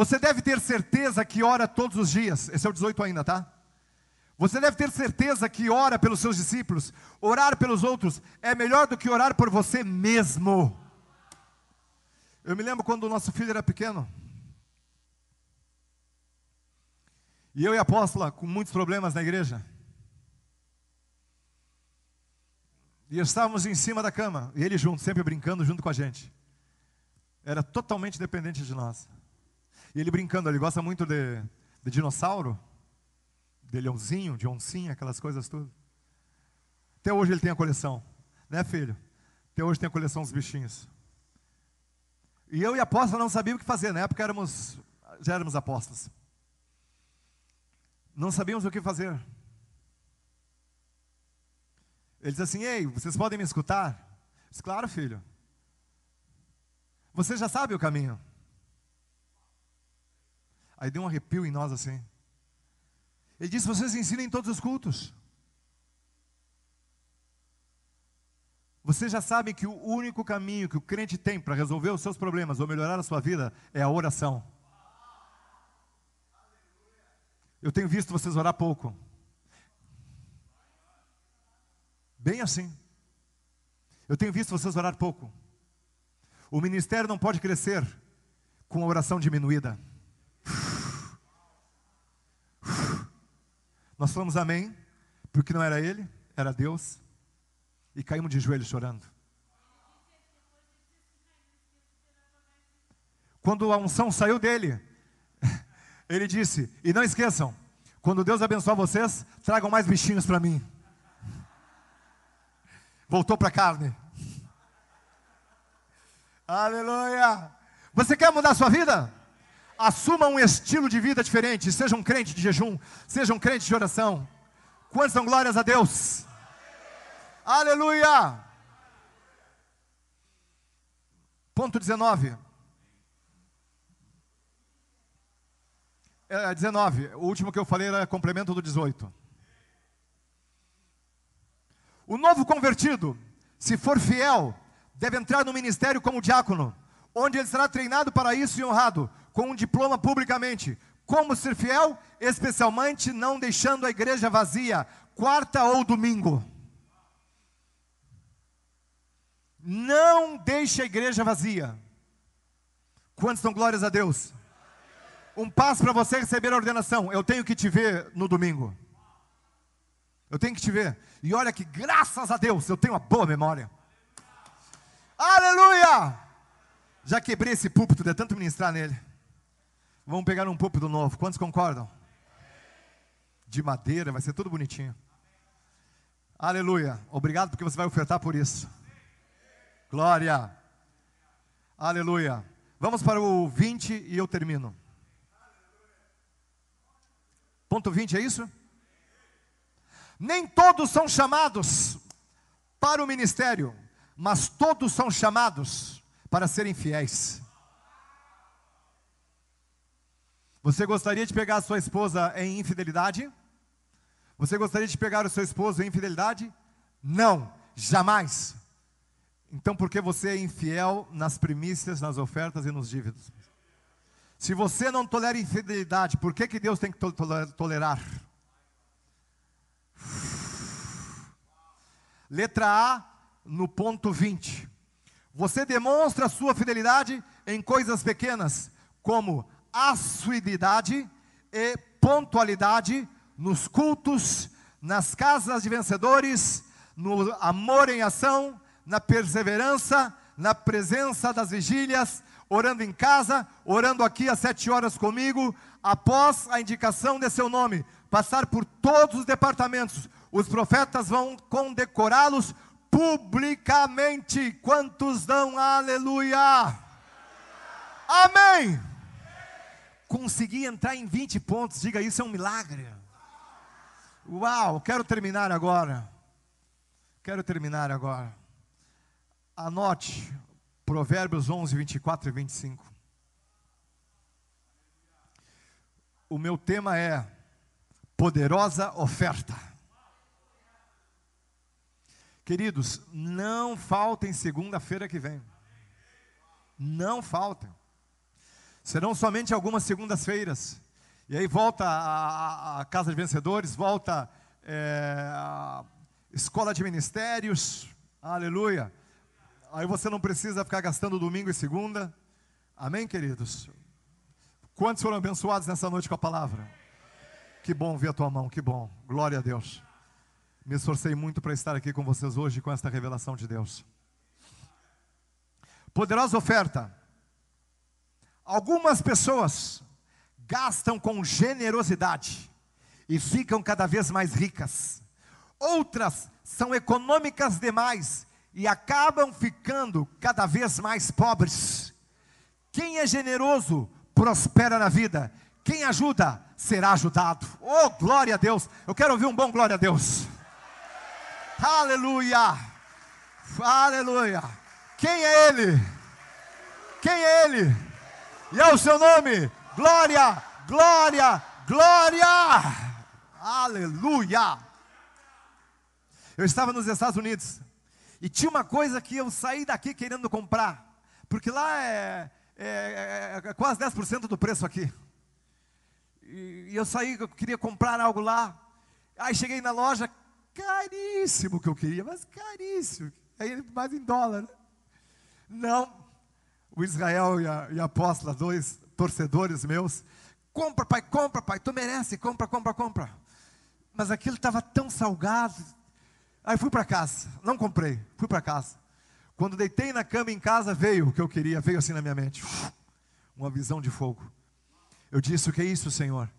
Você deve ter certeza que ora todos os dias. Esse é o 18 ainda, tá? Você deve ter certeza que ora pelos seus discípulos. Orar pelos outros é melhor do que orar por você mesmo. Eu me lembro quando o nosso filho era pequeno. E eu e a apóstola com muitos problemas na igreja. E estávamos em cima da cama, e ele junto, sempre brincando junto com a gente. Era totalmente dependente de nós. E ele brincando, ele gosta muito de, de dinossauro, de leãozinho, de oncinha, aquelas coisas tudo. Até hoje ele tem a coleção, né filho? Até hoje tem a coleção dos bichinhos. E eu e a apóstola não sabíamos o que fazer, na época éramos, já éramos apóstolos. Não sabíamos o que fazer. Ele diz assim: Ei, vocês podem me escutar? Disse, claro, filho. Você já sabe o caminho. Aí deu um arrepio em nós assim. Ele disse: Vocês ensinam em todos os cultos. Vocês já sabem que o único caminho que o crente tem para resolver os seus problemas ou melhorar a sua vida é a oração. Eu tenho visto vocês orar pouco. Bem assim. Eu tenho visto vocês orar pouco. O ministério não pode crescer com a oração diminuída. Nós falamos amém, porque não era ele, era Deus, e caímos de joelhos chorando. Quando a unção saiu dele, ele disse: E não esqueçam, quando Deus abençoar vocês, tragam mais bichinhos para mim voltou para a carne. Aleluia! Você quer mudar a sua vida? Assuma um estilo de vida diferente. Seja um crente de jejum, seja um crente de oração. Quantas são glórias a Deus? Aleluia! Ponto 19. É, 19. O último que eu falei era complemento do 18. O novo convertido, se for fiel, deve entrar no ministério como diácono, onde ele será treinado para isso e honrado, com um diploma publicamente. Como ser fiel? Especialmente não deixando a igreja vazia, quarta ou domingo. Não deixe a igreja vazia. Quantos dão glórias a Deus? Um passo para você receber a ordenação. Eu tenho que te ver no domingo. Eu tenho que te ver. E olha que, graças a Deus, eu tenho uma boa memória. Aleluia! Já quebrei esse púlpito de tanto ministrar nele. Vamos pegar um púlpito novo. Quantos concordam? De madeira, vai ser tudo bonitinho. Aleluia. Obrigado porque você vai ofertar por isso. Glória. Aleluia. Vamos para o 20 e eu termino. Ponto 20, é isso? Nem todos são chamados para o ministério, mas todos são chamados para serem fiéis. Você gostaria de pegar a sua esposa em infidelidade? Você gostaria de pegar o seu esposo em infidelidade? Não, jamais. Então, por que você é infiel nas primícias, nas ofertas e nos dívidos? Se você não tolera infidelidade, por que, que Deus tem que tolerar? Letra A, no ponto 20. Você demonstra sua fidelidade em coisas pequenas, como assiduidade e pontualidade nos cultos, nas casas de vencedores, no amor em ação, na perseverança, na presença das vigílias, orando em casa, orando aqui às sete horas comigo, após a indicação de seu nome, passar por todos os departamentos, os profetas vão condecorá-los publicamente. Quantos dão aleluia? Amém. Consegui entrar em 20 pontos, diga isso é um milagre. Uau, quero terminar agora. Quero terminar agora. Anote Provérbios 11, 24 e 25. O meu tema é poderosa oferta. Queridos, não faltem segunda-feira que vem. Não faltem. Serão somente algumas segundas-feiras. E aí volta a, a, Casa de Vencedores, volta é, a Escola de Ministérios, aleluia. Aí você não precisa ficar gastando domingo e segunda. Amém, queridos? Quantos foram abençoados nessa noite com a palavra? Que bom ver a tua mão, que bom. Glória a Deus. Me esforcei muito para estar aqui com vocês hoje com esta revelação de Deus. Poderosa oferta. Algumas pessoas gastam com generosidade e ficam cada vez mais ricas. Outras são econômicas demais e acabam ficando cada vez mais pobres. Quem é generoso prospera na vida. Quem ajuda será ajudado. Oh, glória a Deus! Eu quero ouvir um bom glória a Deus. Aleluia! Aleluia! Quem é Ele? Quem é Ele? E é o seu nome? Glória, glória, glória! Aleluia! Eu estava nos Estados Unidos e tinha uma coisa que eu saí daqui querendo comprar, porque lá é, é, é, é quase 10% do preço aqui. E, e eu saí, eu queria comprar algo lá. Aí cheguei na loja, caríssimo que eu queria, mas caríssimo. Aí mais em dólar. Né? Não, o Israel e a, e a apóstola, dois torcedores meus, compra, pai, compra, pai, tu merece, compra, compra, compra. Mas aquilo estava tão salgado. Aí fui para casa, não comprei, fui para casa. Quando deitei na cama em casa, veio o que eu queria, veio assim na minha mente. Uma visão de fogo. Eu disse: O que é isso, Senhor?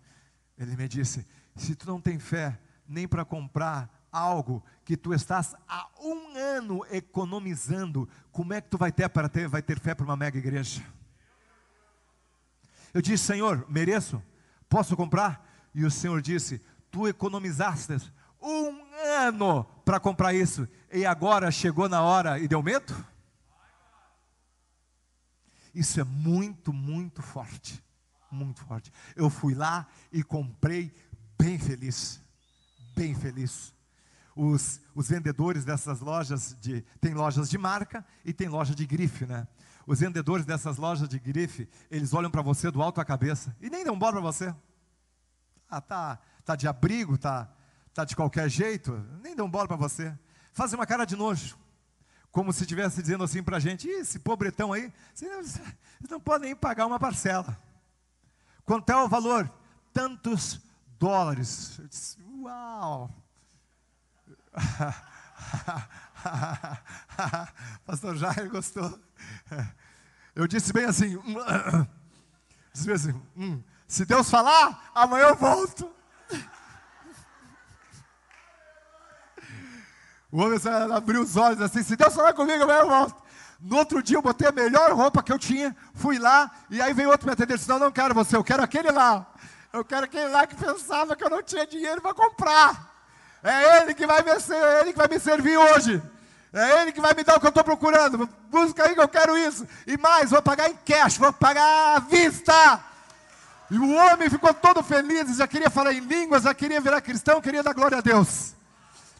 Ele me disse: Se tu não tem fé nem para comprar algo que tu estás há um ano economizando, como é que tu vai ter para ter, vai ter fé para uma mega igreja? Eu disse: Senhor, mereço? Posso comprar? E o Senhor disse: Tu economizaste um ano para comprar isso, e agora chegou na hora e deu medo? Isso é muito, muito forte. Muito forte. Eu fui lá e comprei bem feliz. Bem feliz. Os, os vendedores dessas lojas de. Tem lojas de marca e tem loja de grife, né? Os vendedores dessas lojas de grife, eles olham para você do alto à cabeça e nem dão bola para você. Ah, tá, tá de abrigo, tá está de qualquer jeito, nem dão bola para você. Fazem uma cara de nojo. Como se estivesse dizendo assim para a gente, esse pobretão aí, vocês não podem nem pagar uma parcela. Quanto é o valor? Tantos dólares. Eu disse, uau! Pastor Jair gostou. Eu disse bem assim, disse bem assim hum, se Deus falar, amanhã eu volto. O homem abriu os olhos assim, se Deus falar comigo, eu volto. No outro dia eu botei a melhor roupa que eu tinha, fui lá, e aí veio outro me atender, disse, não, não quero você, eu quero aquele lá. Eu quero aquele lá que pensava que eu não tinha dinheiro para comprar. É ele que vai me, é ele que vai me servir hoje. É ele que vai me dar o que eu estou procurando. Busca aí que eu quero isso. E mais, vou pagar em cash, vou pagar à vista. E o homem ficou todo feliz, já queria falar em línguas, já queria virar cristão, queria dar glória a Deus.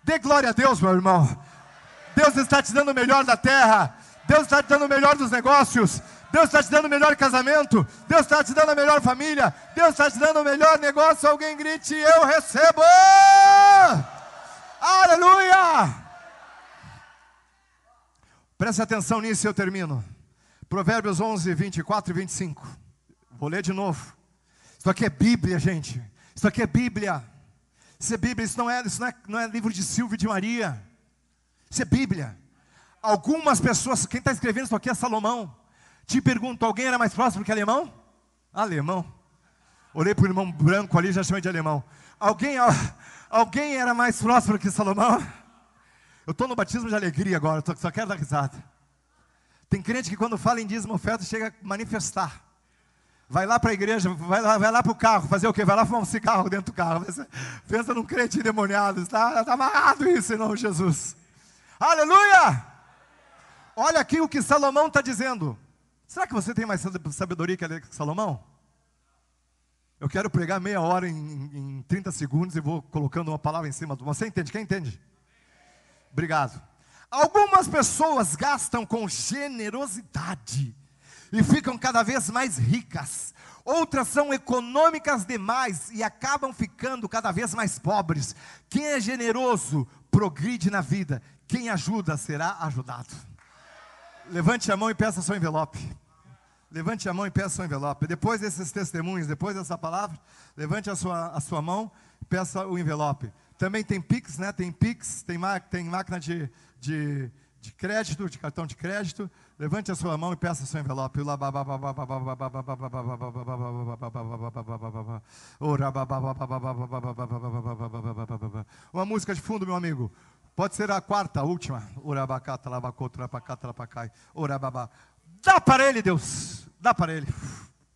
Dê glória a Deus, meu irmão. Deus está te dando o melhor da terra. Deus está te dando o melhor dos negócios. Deus está te dando o melhor casamento. Deus está te dando a melhor família. Deus está te dando o melhor negócio. Alguém grite: Eu recebo. Aleluia! Preste atenção nisso e eu termino. Provérbios 11, 24 e 25. Vou ler de novo. Isso aqui é Bíblia, gente. Isso aqui é Bíblia. Isso é Bíblia, isso não é, isso não é, não é livro de Silvio e de Maria. Isso é Bíblia. Algumas pessoas, quem está escrevendo isso aqui é Salomão. Te pergunto, alguém era mais próximo que alemão? Alemão. Olhei para o irmão branco ali, já chamei de alemão. Alguém, alguém era mais próximo que Salomão? Eu estou no batismo de alegria agora, só quero dar risada. Tem crente que quando fala em dízimo oferta chega a manifestar. Vai lá para a igreja, vai lá, vai lá para o carro, fazer o quê? Vai lá fumar um cigarro dentro do carro. Pensa num crente endemoniado, está, está amarrado isso em nome de Jesus. Aleluia! Olha aqui o que Salomão está dizendo. Será que você tem mais sabedoria que Salomão? Eu quero pregar meia hora em, em 30 segundos e vou colocando uma palavra em cima. Você entende? Quem entende? Obrigado. Algumas pessoas gastam com generosidade e ficam cada vez mais ricas. Outras são econômicas demais e acabam ficando cada vez mais pobres. Quem é generoso progride na vida. Quem ajuda será ajudado. Levante a mão e peça seu envelope. Levante a mão e peça seu envelope. Depois desses testemunhos, depois dessa palavra, levante a sua, a sua mão e peça o envelope. Também tem Pix, né? Tem Pix, tem, tem máquina de, de, de crédito, de cartão de crédito. Levante a sua mão e peça seu envelope. Uma música de fundo, meu amigo. Pode ser a quarta, a última. Dá para ele, Deus. Dá para ele.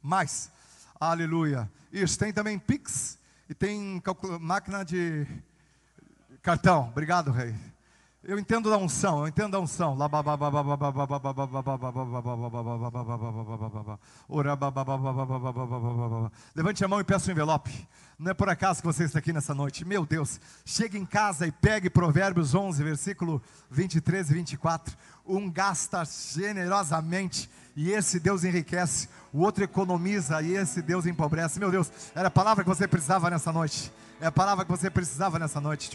Mais. Aleluia. Isso, tem também Pix e tem máquina de cartão. Obrigado, rei. Eu entendo da unção, eu entendo da unção. Levante a mão e peça o um envelope. Não é por acaso que você está aqui nessa noite. Meu Deus, chegue em casa e pegue Provérbios 11, versículo 23 e 24. Um gasta generosamente e esse Deus enriquece. O outro economiza e esse Deus empobrece. Meu Deus, era a palavra que você precisava nessa noite. É a palavra que você precisava nessa noite.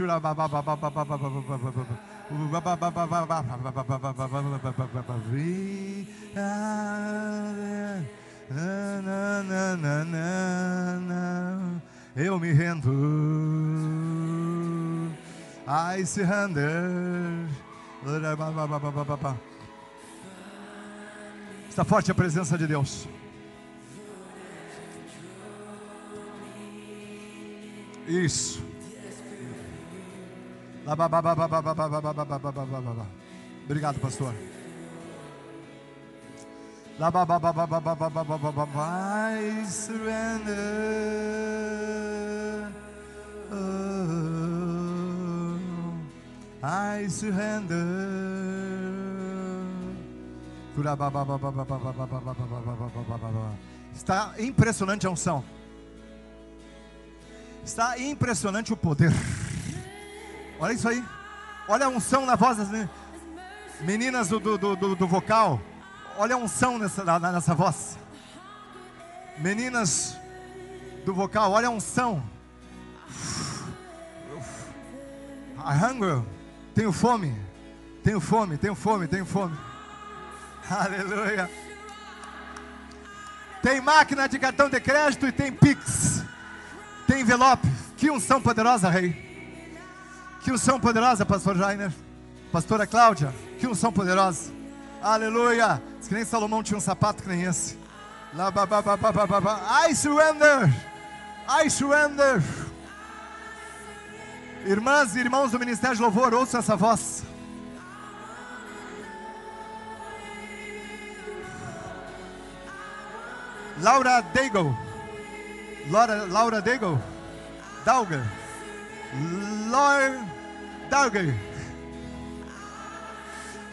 Eu me rendo. I surrender. Está forte a presença de Deus. Isso. Obrigado, pastor. I surrender. Oh, I surrender. Está impressionante a unção. Está impressionante o poder. Olha isso aí. Olha a unção na voz das meninas do, do, do, do vocal. Olha a unção nessa, nessa voz. Meninas do vocal, olha a unção. I hunger. Tenho fome. Tenho fome, tenho fome, tenho fome. Aleluia. Tem máquina de cartão de crédito e tem Pix. Tem envelope. Que unção poderosa, rei. Que unção poderosa, pastor Jainer. Pastora Cláudia. Que unção poderosa. Aleluia. Diz que nem Salomão tinha um sapato que nem esse. I surrender. I surrender. Irmãs e irmãos do Ministério de Louvor, ouça essa voz. Laura Daigle. Laura, Laura Daigle. Dauger. Laura Dauger.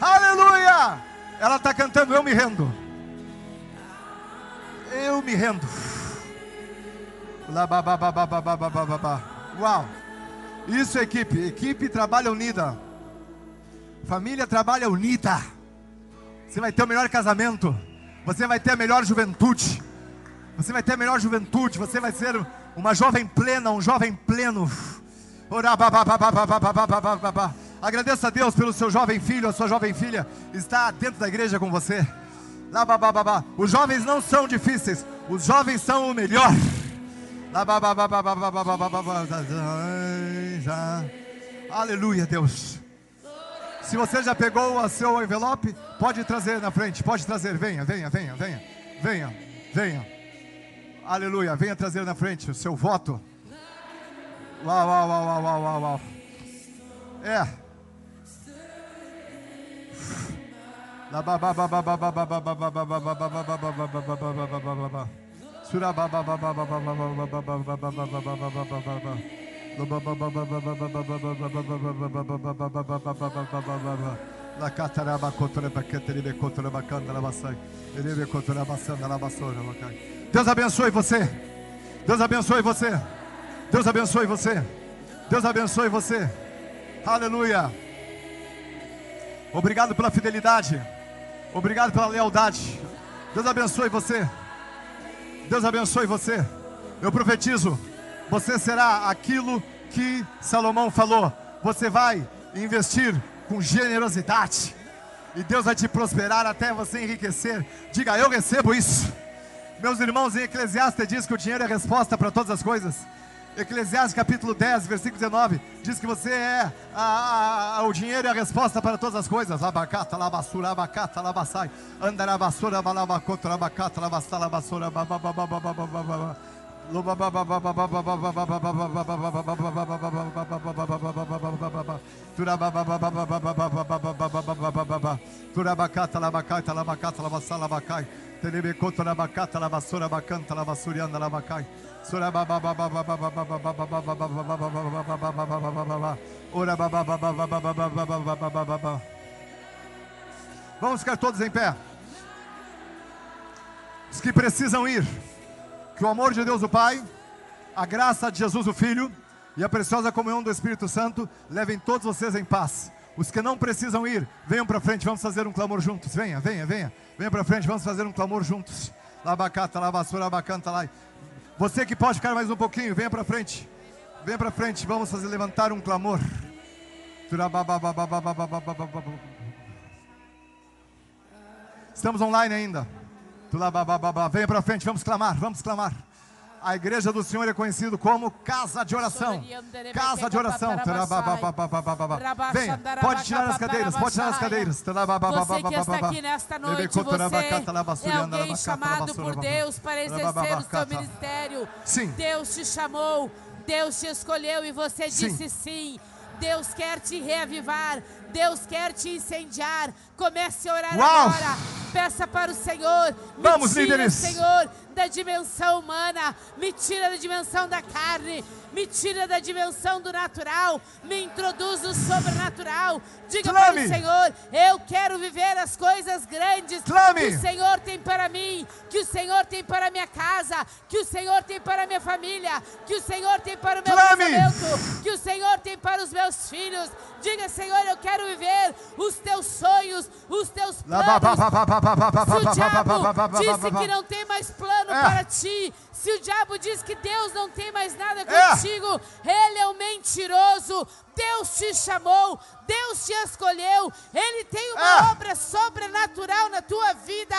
Aleluia! Ela está cantando Eu Me Rendo. Eu me rendo. Uau! Isso, equipe. Equipe trabalha unida. Família trabalha unida. Você vai ter o melhor casamento. Você vai ter a melhor juventude. Você vai ter a melhor juventude, você vai ser uma jovem plena, um jovem pleno. Agradeça a Deus pelo seu jovem filho, a sua jovem filha está dentro da igreja com você. Os jovens não são difíceis, os jovens são o melhor. Aleluia, Deus. Se você já pegou o seu envelope, pode trazer na frente, pode trazer. Venha, venha, venha, venha, venha, venha. Aleluia. Venha trazer na frente o seu voto. Uau, uau, uau, uau, uau, uau, uau. É. La. Deus abençoe você. Deus abençoe você. Deus abençoe você. Deus abençoe você. Aleluia. Obrigado pela fidelidade. Obrigado pela lealdade. Deus abençoe você. Deus abençoe você. Eu profetizo, você será aquilo que Salomão falou. Você vai investir com generosidade. E Deus vai te prosperar até você enriquecer. Diga, eu recebo isso. Meus irmãos, em Eclesiastes diz que o dinheiro é a resposta para todas as coisas. Eclesiastes capítulo 10, versículo 19, diz que você é a, a, a, o dinheiro é a resposta para todas as coisas. Abacata, labassura, abacata, labassai, andarabassura, balabacota, abacata, labassala, labassura, bababababababababa. Turabacata, labacata, labacata, labassala, labacai. Telebecota, labacata, labassura, bacanta, labassurianda, labacai. Vamos ficar todos em pé. Os que precisam ir, que o amor de Deus o Pai, a graça de Jesus o Filho e a preciosa comunhão do Espírito Santo levem todos vocês em paz. Os que não precisam ir, venham para frente, vamos fazer um clamor juntos. Venha, venha, venha. Venha para frente, vamos fazer um clamor juntos. Labacata, labassura, abacanta lá. Você que pode ficar mais um pouquinho, venha para frente. Venha para frente, vamos fazer levantar um clamor. Estamos online ainda. Venha para frente, vamos clamar, vamos clamar. A igreja do Senhor é conhecido como casa de oração. Casa de oração. Venha, pode tirar as cadeiras, pode tirar as cadeiras. Você que está aqui nesta noite, você é alguém chamado por Deus para exercer o seu ministério. Sim. Deus te chamou, Deus te escolheu e você disse sim. Deus quer te reavivar, Deus quer te incendiar. Comece a orar Uau. agora. Peça para o Senhor. Me Vamos, tira, líderes. Senhor, da dimensão humana. Me tira da dimensão da carne. Me tira da dimensão do natural. Me introduz no sobrenatural. Diga para o Senhor: Eu quero viver as coisas grandes Clame. que o Senhor tem para mim. Que o Senhor tem para minha casa. Que o Senhor tem para a minha família. Que o Senhor tem para o meu casamento. Que o Senhor tem para os meus filhos. Diga, Senhor, eu quero viver os teus sonhos, os teus planos. Se o diabo disse que não tem mais plano É. para ti, se o diabo diz que Deus não tem mais nada É. contigo, ele é um mentiroso. Deus te chamou, Deus te escolheu, Ele tem uma É. obra sobrenatural na tua vida.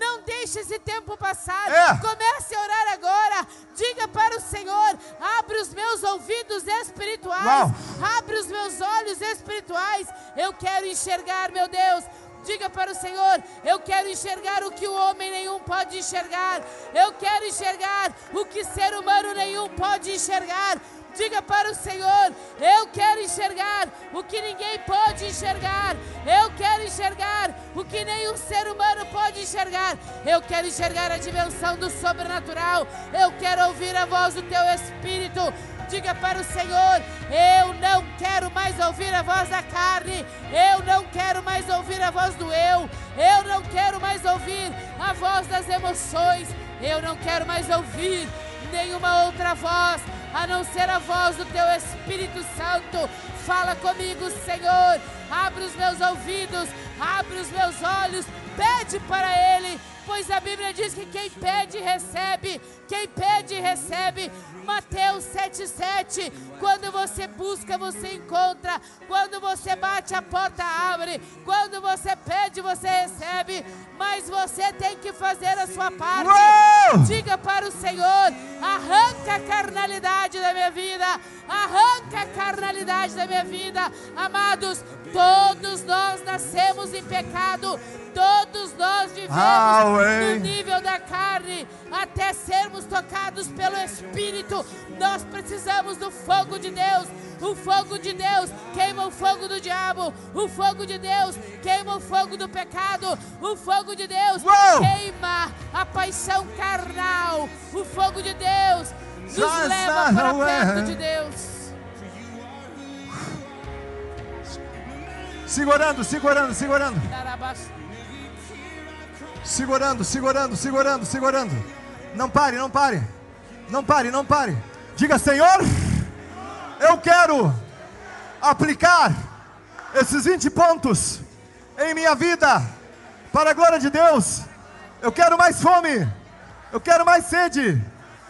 Não deixe esse tempo passar. É. Comece a orar agora. Diga para o Senhor: abre os meus ouvidos espirituais, Uau. abre os meus olhos espirituais. Eu quero enxergar, meu Deus. Diga para o Senhor: Eu quero enxergar o que o homem nenhum pode enxergar. Eu quero enxergar o que ser humano nenhum pode enxergar. Diga para o Senhor: Eu quero enxergar o que ninguém pode enxergar. Eu quero enxergar o que nenhum ser humano pode enxergar. Eu quero enxergar a dimensão do sobrenatural. Eu quero ouvir a voz do teu Espírito. Diga para o Senhor: Eu não quero mais ouvir a voz da carne. Eu não quero mais ouvir a voz do eu. Eu não quero mais ouvir a voz das emoções. Eu não quero mais ouvir nenhuma outra voz a não ser a voz do teu Espírito Santo. Fala comigo, Senhor. Abre os meus ouvidos, abre os meus olhos. Pede para Ele, pois a Bíblia diz que quem pede, recebe. Quem pede, recebe. Mateus 7,7. Quando você busca, você encontra. Quando você bate, a porta abre. Quando você pede, você recebe. Mas você tem que fazer a sua parte. Diga para o Senhor: arranca a carnalidade da minha vida, arranca a carnalidade da minha vida. Amados, todos nós nascemos em pecado, todos nós vivemos no nível da carne, até sermos tocados pelo Espírito. Nós precisamos do fogo de Deus. O fogo de Deus queima o fogo do diabo. O fogo de Deus queima o fogo do pecado. O fogo de Deus queima a paixão carnal. O fogo de Deus nos leva para perto de Deus. Segurando, segurando, segurando. Segurando, segurando, segurando, segurando. Não pare, não pare. Não pare, não pare. Diga, Senhor, eu quero aplicar esses 20 pontos em minha vida Para a glória de Deus. Eu quero mais fome. Eu quero mais sede.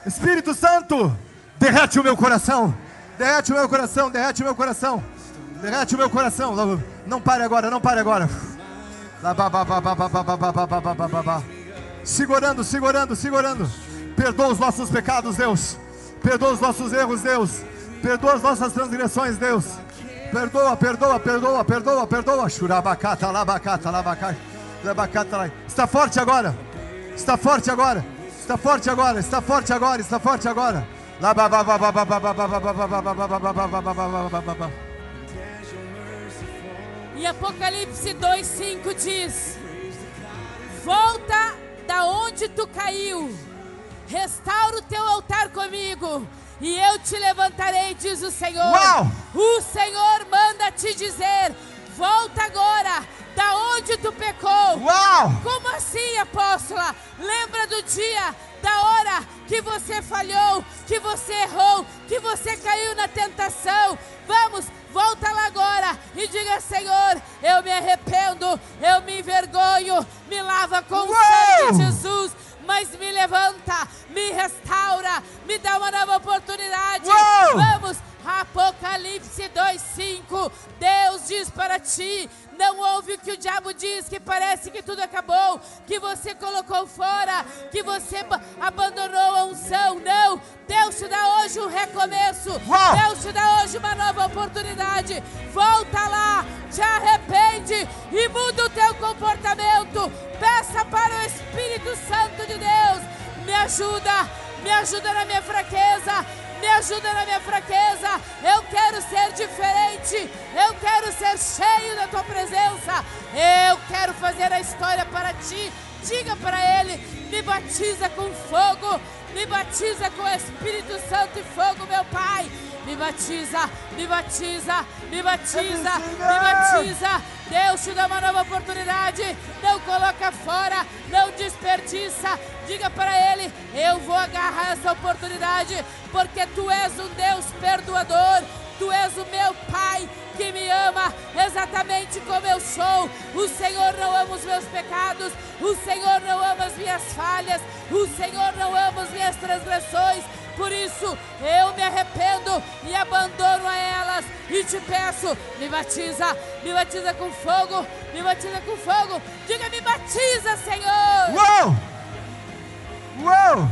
Espírito Santo, derrete o meu coração. Derrete o meu coração, derrete o meu coração. Derrete o meu coração. Não pare agora, não pare agora. Segurando, segurando, segurando. Perdoa os nossos pecados, Deus. Perdoa os nossos erros, Deus. Perdoa as nossas transgressões, Deus. Perdoa, perdoa, perdoa, perdoa, perdoa. Churabacata, labacata, labacata, labacata. Está forte agora. Está forte agora. Está forte agora. Está forte agora. Está forte agora. E Apocalipse 2:5 diz: Volta da onde tu caiu. Restaura o teu altar comigo e eu te levantarei, diz o Senhor. Uau! O Senhor manda te dizer: volta agora, da onde tu pecou. Uau! Como assim, apóstola? Lembra do dia, da hora que você falhou, que você errou, que você caiu na tentação. Vamos, volta lá agora e diga: Senhor, eu me arrependo, eu me envergonho, me lava com o sangue de Jesus mas me levanta, me restaura, me dá uma nova oportunidade. Uou! Vamos, Apocalipse 2:5. Deus diz para ti: não ouve o que o diabo diz, que parece que tudo acabou, que você colocou fora, que você abandonou a unção. Não, Deus te dá hoje um recomeço. Deus te dá hoje uma nova oportunidade. Volta lá, te arrepende e muda o teu comportamento. Peça para o Espírito Santo de Deus. Me ajuda, me ajuda na minha fraqueza me ajuda na minha fraqueza. Eu quero ser diferente. Eu quero ser cheio da tua presença. Eu quero fazer a história para ti. Diga para ele: me batiza com fogo, me batiza com Espírito Santo e fogo, meu Pai. Me batiza, me batiza, me batiza, me batiza. Deus te dá uma nova oportunidade. Não coloca fora, não desperdiça. Diga para Ele: Eu vou agarrar essa oportunidade, porque Tu és um Deus perdoador. Tu és o meu Pai que me ama exatamente como eu sou. O Senhor não ama os meus pecados, o Senhor não ama as minhas falhas, o Senhor não ama as minhas transgressões. Por isso eu me arrependo e abandono a elas e te peço, me batiza, me batiza com fogo, me batiza com fogo. Diga, me batiza, Senhor. Uou! Uou!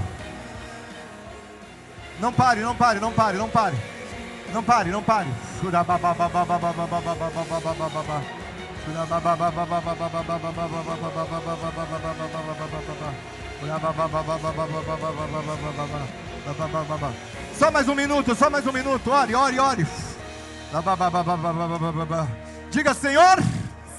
Não pare, não pare, não pare, não pare. Não pare, não pare. Só mais um minuto, só mais um minuto. Ore, ore, ore. Diga, Senhor.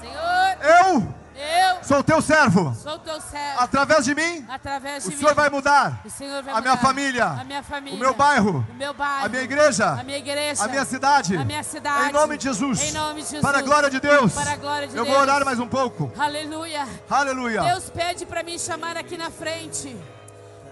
Senhor, eu eu sou teu servo. Sou teu servo. Através de mim, Através de o mim, Senhor vai mudar o Senhor vai a minha mudar família, a minha família, o meu bairro, o meu bairro, a minha igreja, a minha igreja, a minha cidade, a minha cidade, em nome de Jesus, em nome de Jesus, para a glória de Deus. para a glória de Eu Deus. vou orar mais um pouco. Aleluia. Aleluia. Deus pede para me chamar aqui na frente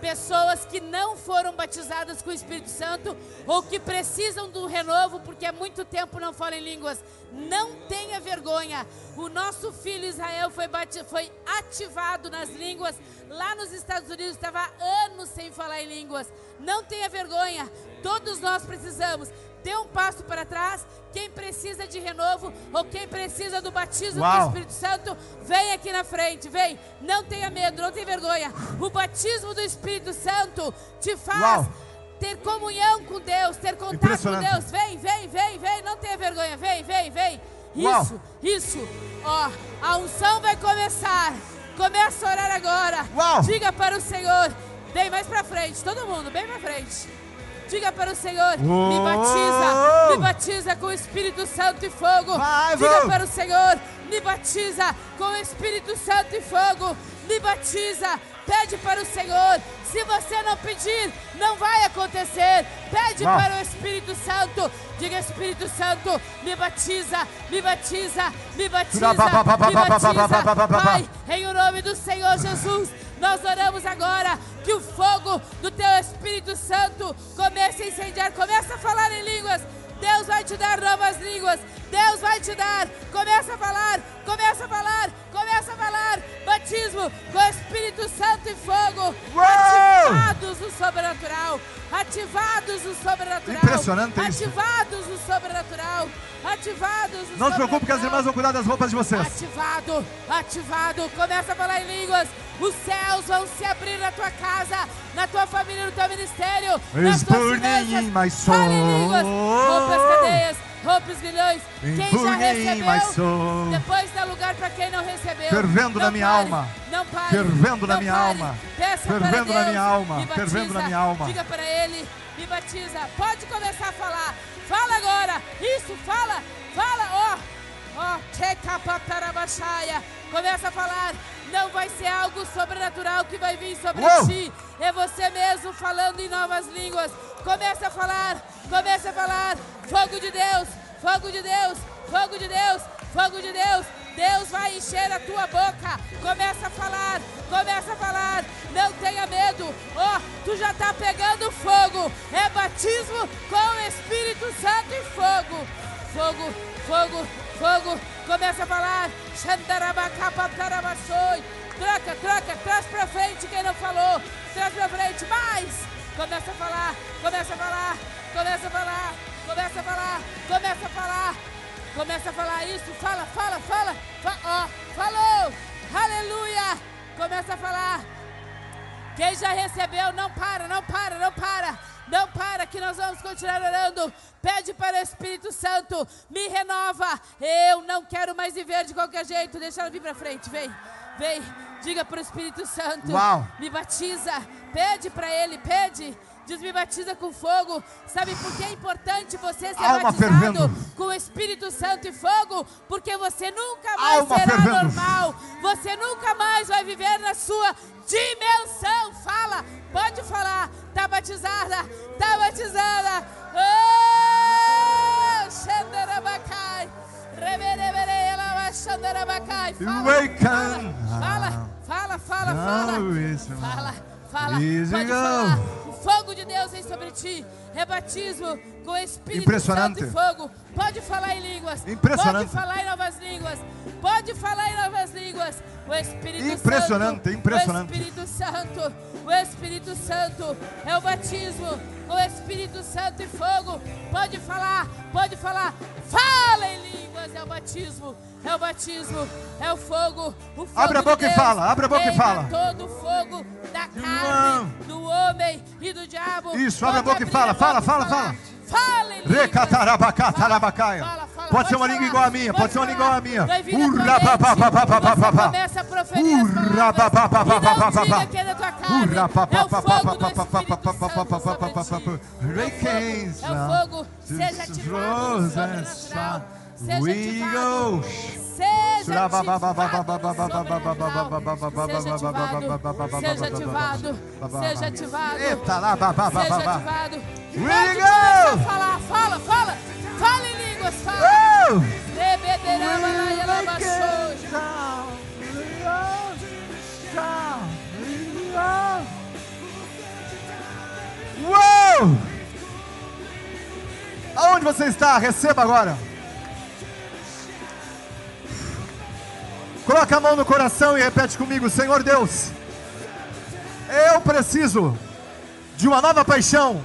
pessoas que não foram batizadas com o Espírito Santo ou que precisam do renovo porque há muito tempo não falam em línguas. Não tenha vergonha. O nosso filho Israel foi, foi ativado nas línguas lá nos Estados Unidos, estava anos sem falar em línguas. Não tenha vergonha. Todos nós precisamos dê um passo para trás. Quem precisa de renovo ou quem precisa do batismo Uau. do Espírito Santo, vem aqui na frente, vem. Não tenha medo, não tenha vergonha. O batismo do Espírito Santo te faz Uau. ter comunhão com Deus, ter contato com. Deus. Vem, vem, vem, vem, não tenha vergonha. Vem, vem, vem. Uau. Isso, isso. Ó, a unção vai começar. Começa a orar agora. Diga para o Senhor, bem mais para frente, todo mundo, bem para frente. Diga para o Senhor, me Uou. batiza, me batiza com o Espírito Santo e fogo. Vai, Diga vamos. para o Senhor, me batiza com o Espírito Santo e fogo. Me batiza, pede para o Senhor. Se você não pedir, não vai acontecer. Pede para o Espírito Santo. Diga Espírito Santo, me batiza, me batiza, me batiza, me batiza. Pai, em o nome do Senhor Jesus, nós oramos agora que o fogo do teu Espírito Santo comece a incendiar, comece a falar em línguas. Deus vai te dar novas línguas. Deus vai te dar. Começa a falar, começa a falar, começa a falar. batismo com o Espírito Santo e fogo. Uou! Ativados no sobrenatural. Ativados no sobrenatural. Impressionante isso. Ativados no sobrenatural. Ativados no Não se preocupe que as irmãs vão cuidar das roupas de vocês. Ativado, ativado. Começa a falar em línguas. Os céus vão se abrir na tua casa, na tua família, no teu ministério, nas tuas finanças. em línguas. Rompe as cadeias, rompe os grilhões. Quem já recebeu, depois dá lugar para quem não recebeu. Fervendo Não na minha pare, alma. Não pare. Fervendo na minha alma. Peça Fervendo para na minha alma. Fervendo na minha alma. Diga para ele, me batiza. Pode começar a falar. Fala agora. Isso, fala. Fala, ó. Ó, tchecapatarabachaya. Começa a falar. Não vai ser algo sobrenatural que vai vir sobre Uou! ti. É você mesmo falando em novas línguas. Começa a falar. Começa a falar. Fogo de Deus. Fogo de Deus. Fogo de Deus. Fogo de Deus. Deus vai encher a tua boca. Começa a falar. Começa a falar. Não tenha medo. Ó, tu já está pegando fogo. É batismo com o Espírito Santo e fogo. Fogo, fogo, fogo. Começa a falar. Troca, troca, traz pra frente quem não falou. Traz pra frente, mais. Começa a falar, começa a falar, começa a falar, começa a falar, começa a falar. Começa a falar isso, fala, fala, fala. Fa ó, falou. Aleluia. Começa a falar. Quem já recebeu, não para, não para, não para. Não para, que nós vamos continuar orando. Pede para o Espírito Santo, me renova. Eu não quero mais viver de qualquer jeito. Deixa ela vir para frente, vem, vem. Diga para o Espírito Santo, Uau. me batiza. Pede para ele, pede. Diz, me batiza com fogo. Sabe por que é importante você ser Alma batizado fervendo. com o Espírito Santo e fogo? Porque você nunca mais Alma será fervendo. normal. Você nunca mais vai viver na sua dimensão. Fala, pode falar. Tá batizada, tá batizada. Oh, Xandarabacai. Xandarabacai. Fala. Fala, fala, fala, fala. Fala, fala. Easy Pode go. falar. Fogo de Deus vem sobre ti. É batismo com o Espírito Impressionante. Santo e fogo. Pode falar em línguas. Impressionante. Pode falar em novas línguas. Pode falar em novas línguas. O Espírito Impressionante, Santo. impressionante. O Espírito Santo. O Espírito Santo é o batismo o Espírito Santo e fogo. Pode falar, pode falar. Fala em línguas. É o batismo. É o batismo. É o fogo. O fogo Abre a de boca e Deus fala, abre a boca e fala. todo o fogo da carne, do homem e do diabo. Isso, abre a boca e fala, fala, e fala, fala. Fala em línguas. Fala, fala, Pode ser uma língua igual a minha, pode ser uma língua igual a minha. Urra, pa, você pa. começa a proferir as Urra, E diga pa. que é da tua carne. Urra, É ti. pa. Hurricanes É o fogo. Seja ativado sobrenatural. Seja ativado. Seja ativado. Seja ativado. Seja ativado. Eita lá, ba, ba, ba, Seja ativado. Fala, fala. Fala. Fala. Oh! Uou! Aonde você está? Receba agora. Coloca a mão no coração e repete comigo: Senhor Deus, eu preciso de uma nova paixão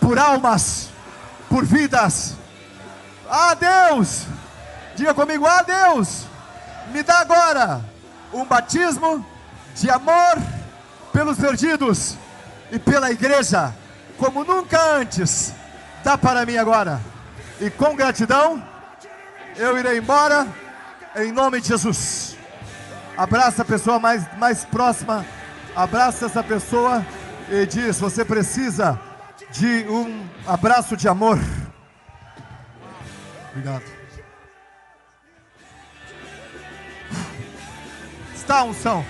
por almas, por vidas. Ah, Deus! Diga comigo: Ah, Deus! Me dá agora um batismo de amor pelos perdidos e pela igreja, como nunca antes. Dá para mim agora. E com gratidão, eu irei embora, em nome de Jesus. Abraça a pessoa mais, mais próxima, abraça essa pessoa e diz: Você precisa de um abraço de amor. Obrigado. Está unção.